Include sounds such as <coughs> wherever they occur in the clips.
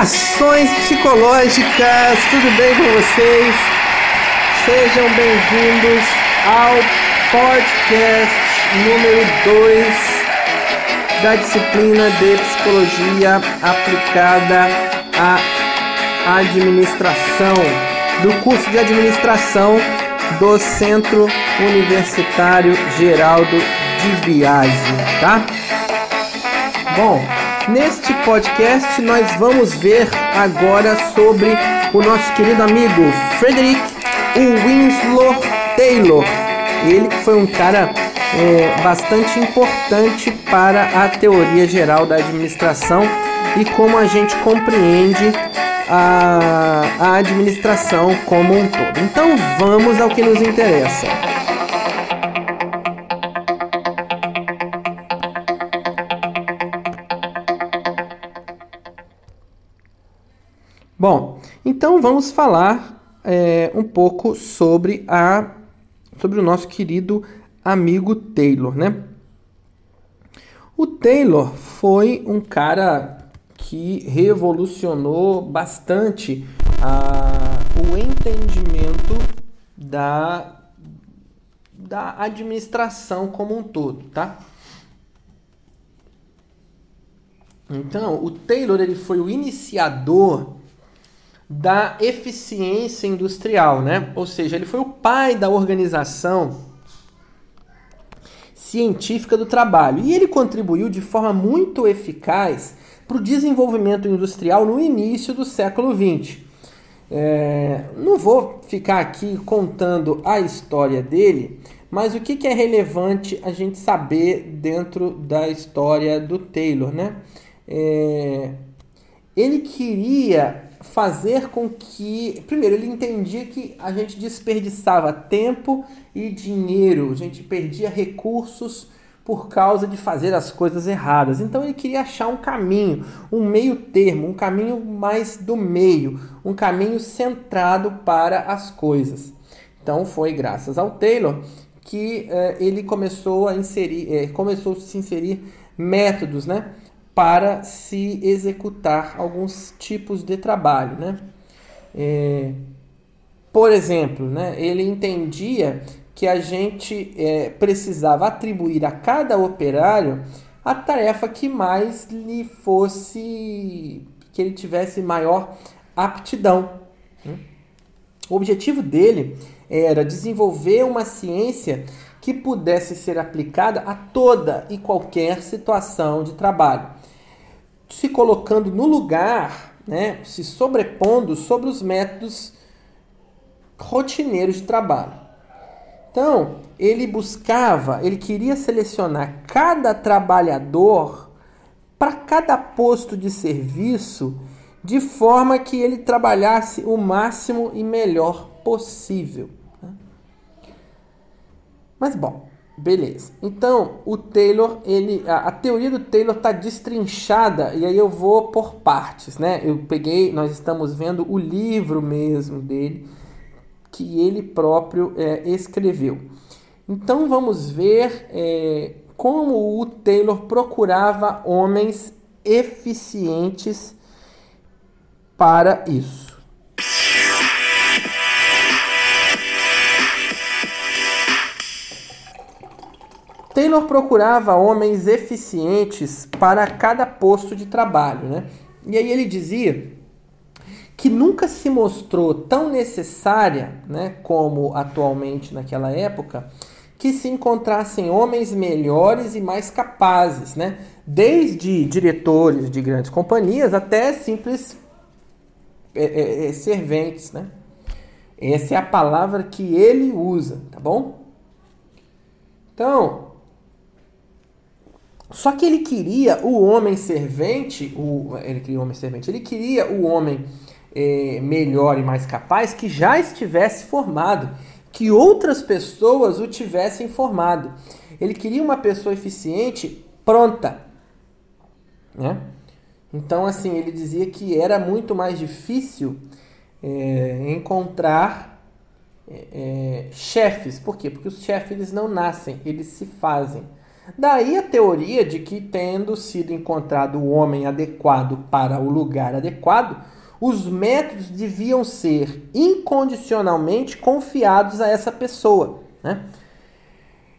Saudações psicológicas, tudo bem com vocês? Sejam bem-vindos ao podcast número 2 da disciplina de psicologia aplicada à administração, do curso de administração do Centro Universitário Geraldo de Biase, tá? Bom, neste podcast nós vamos ver agora sobre o nosso querido amigo Frederick Winslow Taylor. Ele foi um cara é, bastante importante para a teoria geral da administração e como a gente compreende a, a administração como um todo. Então vamos ao que nos interessa. Bom, então vamos falar é, um pouco sobre a sobre o nosso querido amigo Taylor, né? O Taylor foi um cara que revolucionou bastante o entendimento da, da administração como um todo, tá? Então, o Taylor ele foi o iniciador da eficiência industrial, né? Ou seja, ele foi o pai da organização científica do trabalho e ele contribuiu de forma muito eficaz para o desenvolvimento industrial no início do século XX. É, não vou ficar aqui contando a história dele, mas o que, que é relevante a gente saber dentro da história do Taylor, né? É, ele queria fazer com que. Primeiro, ele entendia que a gente desperdiçava tempo e dinheiro, a gente perdia recursos por causa de fazer as coisas erradas. Então ele queria achar um caminho, um meio termo, um caminho mais do meio, um caminho centrado para as coisas. Então foi graças ao Taylor que eh, ele começou a inserir, eh, começou a se inserir métodos, né, para se executar alguns tipos de trabalho, né. É, por exemplo, né, ele entendia que a gente é, precisava atribuir a cada operário a tarefa que mais lhe fosse, que ele tivesse maior aptidão. Né? O objetivo dele era desenvolver uma ciência que pudesse ser aplicada a toda e qualquer situação de trabalho, se colocando no lugar, né, se sobrepondo sobre os métodos rotineiros de trabalho. Então, ele buscava, ele queria selecionar cada trabalhador para cada posto de serviço de forma que ele trabalhasse o máximo e melhor possível. Mas bom, beleza. Então o Taylor, ele, a, a teoria do Taylor está destrinchada e aí eu vou por partes, né? Eu peguei, nós estamos vendo o livro mesmo dele que ele próprio é, escreveu. Então vamos ver é, como o Taylor procurava homens eficientes para isso. Taylor procurava homens eficientes para cada posto de trabalho, né? E aí ele dizia que nunca se mostrou tão necessária, né, como atualmente naquela época, que se encontrassem homens melhores e mais capazes, né, desde diretores de grandes companhias até simples é, é, é, serventes, né? Essa é a palavra que ele usa, tá bom? Então, só que ele queria o homem servente, o, ele queria o homem servente, ele queria o homem é, melhor e mais capaz que já estivesse formado, que outras pessoas o tivessem formado. Ele queria uma pessoa eficiente pronta, né? Então, assim, ele dizia que era muito mais difícil é, encontrar é chefes. Por quê? Porque os chefes eles não nascem, eles se fazem. Daí a teoria de que, tendo sido encontrado o homem adequado para o lugar adequado, os métodos deviam ser incondicionalmente confiados a essa pessoa. Né?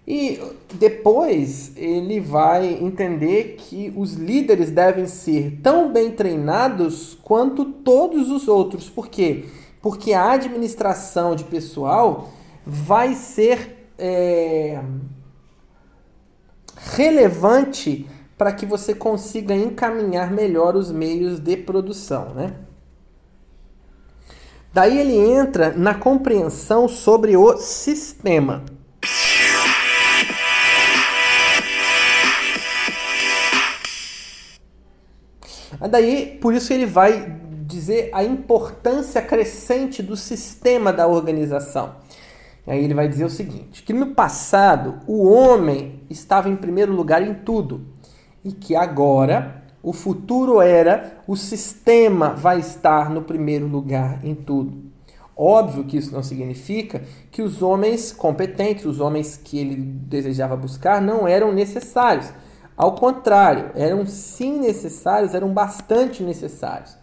E depois ele vai entender que os líderes devem ser tão bem treinados quanto todos os outros. Por quê? Porque a administração de pessoal vai ser é, relevante para que você consiga encaminhar melhor os meios de produção, né? Daí ele entra na compreensão sobre o sistema. Daí, por isso ele vai dizer a importância crescente do sistema da organização. Aí ele vai dizer o seguinte: que no passado o homem estava em primeiro lugar em tudo e que agora o futuro era o sistema vai estar no primeiro lugar em tudo. Óbvio que isso não significa que os homens competentes, os homens que ele desejava buscar, não eram necessários. Ao contrário, eram sim necessários, eram bastante necessários.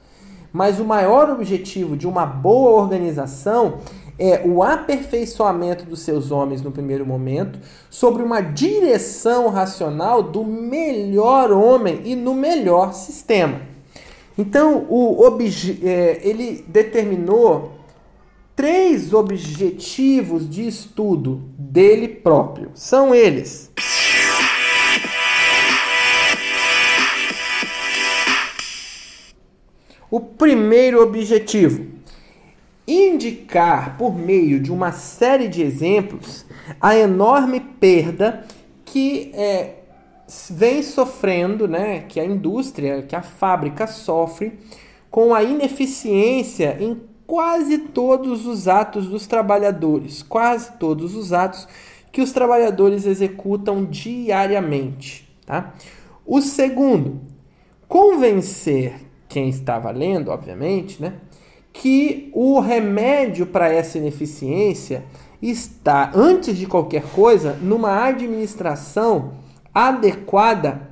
Mas o maior objetivo de uma boa organização é o aperfeiçoamento dos seus homens no primeiro momento, sobre uma direção racional do melhor homem e no melhor sistema. Então, o é, ele determinou três objetivos de estudo dele próprio. São eles. O primeiro objetivo indicar por meio de uma série de exemplos a enorme perda que é, vem sofrendo, né, que a indústria, que a fábrica sofre com a ineficiência em quase todos os atos dos trabalhadores, quase todos os atos que os trabalhadores executam diariamente, tá? O segundo, convencer quem estava lendo, obviamente, né, que o remédio para essa ineficiência está, antes de qualquer coisa, numa administração adequada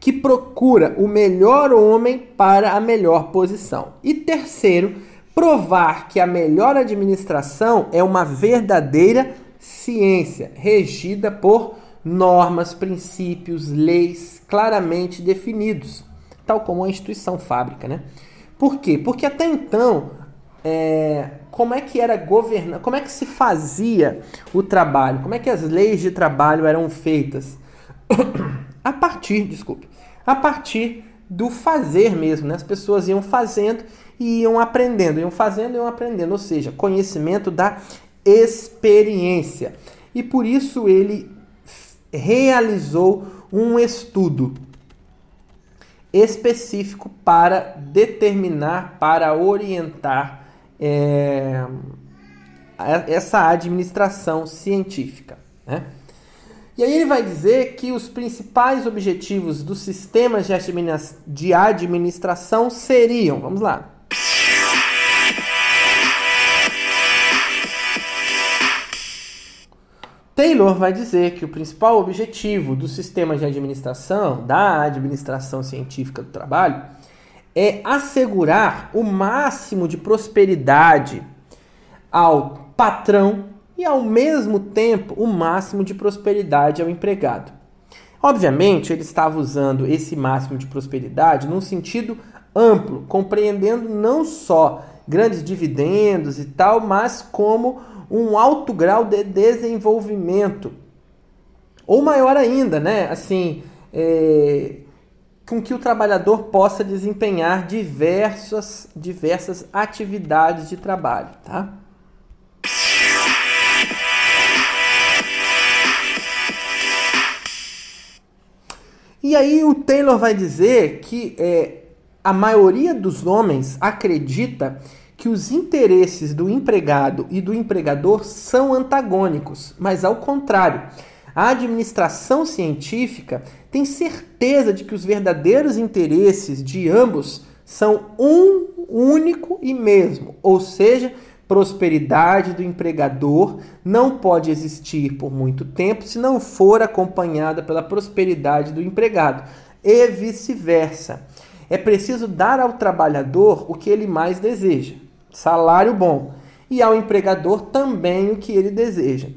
que procura o melhor homem para a melhor posição. E terceiro, provar que a melhor administração é uma verdadeira ciência, regida por normas, princípios, leis claramente definidos, tal como a instituição fábrica, né? Por quê? Porque até então, é, como é que era governar, como é que se fazia o trabalho, como é que as leis de trabalho eram feitas? <coughs> a partir, desculpe, a partir do fazer mesmo, né? As pessoas iam fazendo e iam aprendendo, iam fazendo e iam aprendendo, ou seja, conhecimento da experiência. E por isso ele realizou um estudo específico para determinar, para orientar é, essa administração científica. Né? E aí ele vai dizer que os principais objetivos dos sistemas de administração seriam, vamos lá, Taylor vai dizer que o principal objetivo do sistema de administração, da administração científica do trabalho, é assegurar o máximo de prosperidade ao patrão e, ao mesmo tempo, o máximo de prosperidade ao empregado. Obviamente, ele estava usando esse máximo de prosperidade num sentido amplo, compreendendo não só grandes dividendos e tal, mas como um alto grau de desenvolvimento. Ou maior ainda, né? Assim, é, com que o trabalhador possa desempenhar diversas, diversas atividades de trabalho, tá? E aí o Taylor vai dizer que é, a maioria dos homens acredita que os interesses do empregado e do empregador são antagônicos, mas ao contrário. A administração científica tem certeza de que os verdadeiros interesses de ambos são um único e mesmo, ou seja, prosperidade do empregador não pode existir por muito tempo se não for acompanhada pela prosperidade do empregado, e vice-versa. É preciso dar ao trabalhador o que ele mais deseja, salário bom, e ao empregador também o que ele deseja,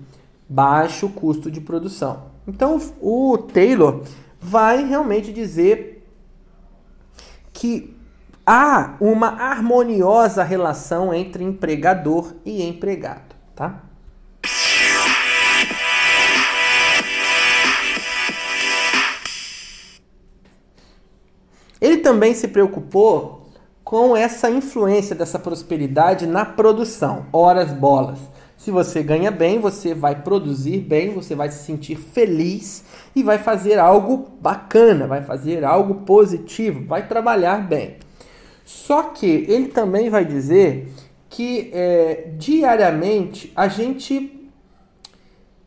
baixo custo de produção. Então, o Taylor vai realmente dizer que há uma harmoniosa relação entre empregador e empregado, tá? Ele também se preocupou com essa influência dessa prosperidade na produção, horas bolas. Se você ganha bem, você vai produzir bem, você vai se sentir feliz e vai fazer algo bacana, vai fazer algo positivo, vai trabalhar bem. Só que ele também vai dizer que é, diariamente a gente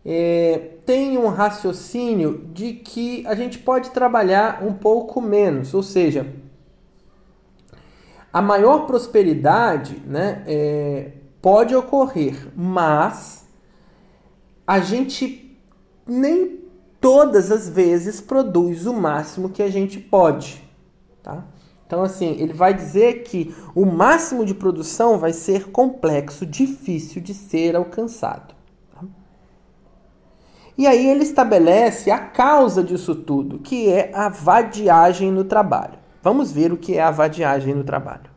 é, tem um raciocínio de que a gente pode trabalhar um pouco menos, ou seja, a maior prosperidade né, é, pode ocorrer, mas a gente nem todas as vezes produz o máximo que a gente pode. Tá? Então, assim, ele vai dizer que o máximo de produção vai ser complexo, difícil de ser alcançado. Tá? E aí ele estabelece a causa disso tudo, que é a vadiagem no trabalho. Vamos ver o que é a vadiagem no trabalho.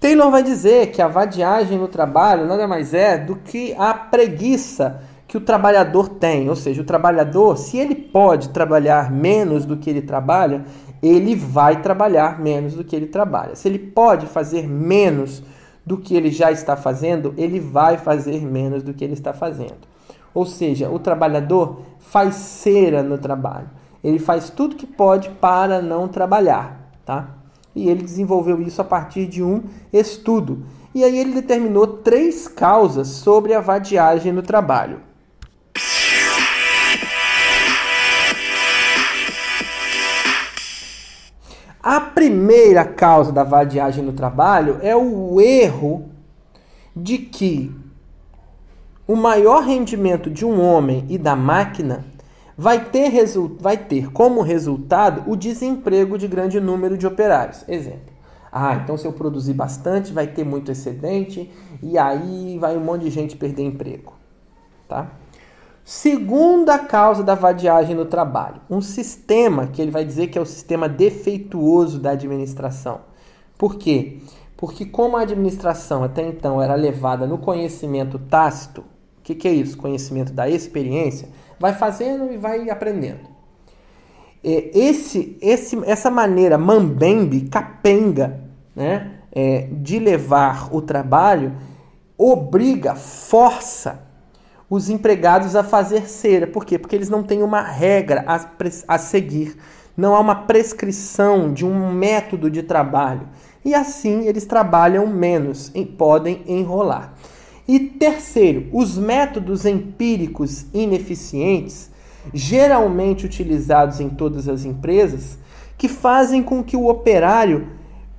Taylor vai dizer que a vadiagem no trabalho nada mais é do que a preguiça que o trabalhador tem. Ou seja, o trabalhador, se ele pode trabalhar menos do que ele trabalha, ele vai trabalhar menos do que ele trabalha. Se ele pode fazer menos do que ele já está fazendo, ele vai fazer menos do que ele está fazendo. Ou seja, o trabalhador faz cera no trabalho. Ele faz tudo que pode para não trabalhar, tá? E ele desenvolveu isso a partir de um estudo. E aí ele determinou três causas sobre a vadiagem no trabalho. A primeira causa da vadiagem no trabalho é o erro de que o maior rendimento de um homem e da máquina vai ter, vai ter como resultado o desemprego de grande número de operários. Exemplo. Ah, então se eu produzir bastante, vai ter muito excedente e aí vai um monte de gente perder emprego. Tá? Segunda causa da vadiagem no trabalho, um sistema que ele vai dizer que é o sistema defeituoso da administração. Por quê? Porque como a administração até então era levada no conhecimento tácito, o que, que é isso? Conhecimento da experiência, vai fazendo e vai aprendendo. É, esse, esse, essa maneira mambembe, capenga, né, é, de levar o trabalho, obriga, força os empregados a fazer cera. Por quê? Porque eles não têm uma regra a, a seguir. Não há uma prescrição de um método de trabalho. E assim eles trabalham menos e podem enrolar. E terceiro, os métodos empíricos ineficientes, geralmente utilizados em todas as empresas, que fazem com que o operário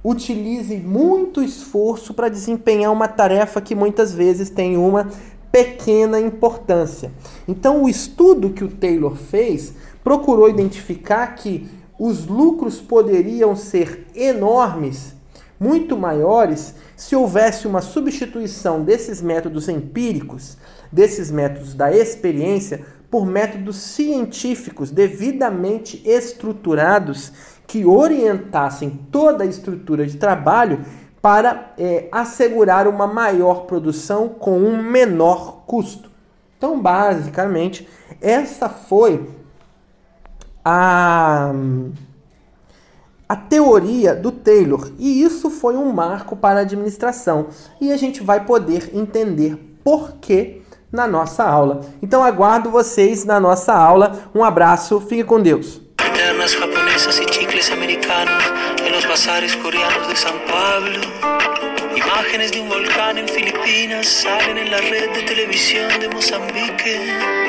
utilize muito esforço para desempenhar uma tarefa que muitas vezes tem uma pequena importância. Então, o estudo que o Taylor fez procurou identificar que os lucros poderiam ser enormes, muito maiores, se houvesse uma substituição desses métodos empíricos, desses métodos da experiência, por métodos científicos devidamente estruturados que orientassem toda a estrutura de trabalho para é, assegurar uma maior produção com um menor custo. Então, basicamente, essa foi a, a teoria do Taylor. E isso foi um marco para a administração. E a gente vai poder entender por que na nossa aula. Então, aguardo vocês na nossa aula. Um abraço, fique com Deus. Los bazares coreanos de San Pablo. Imágenes de un volcán en Filipinas salen en la red de televisión de Mozambique.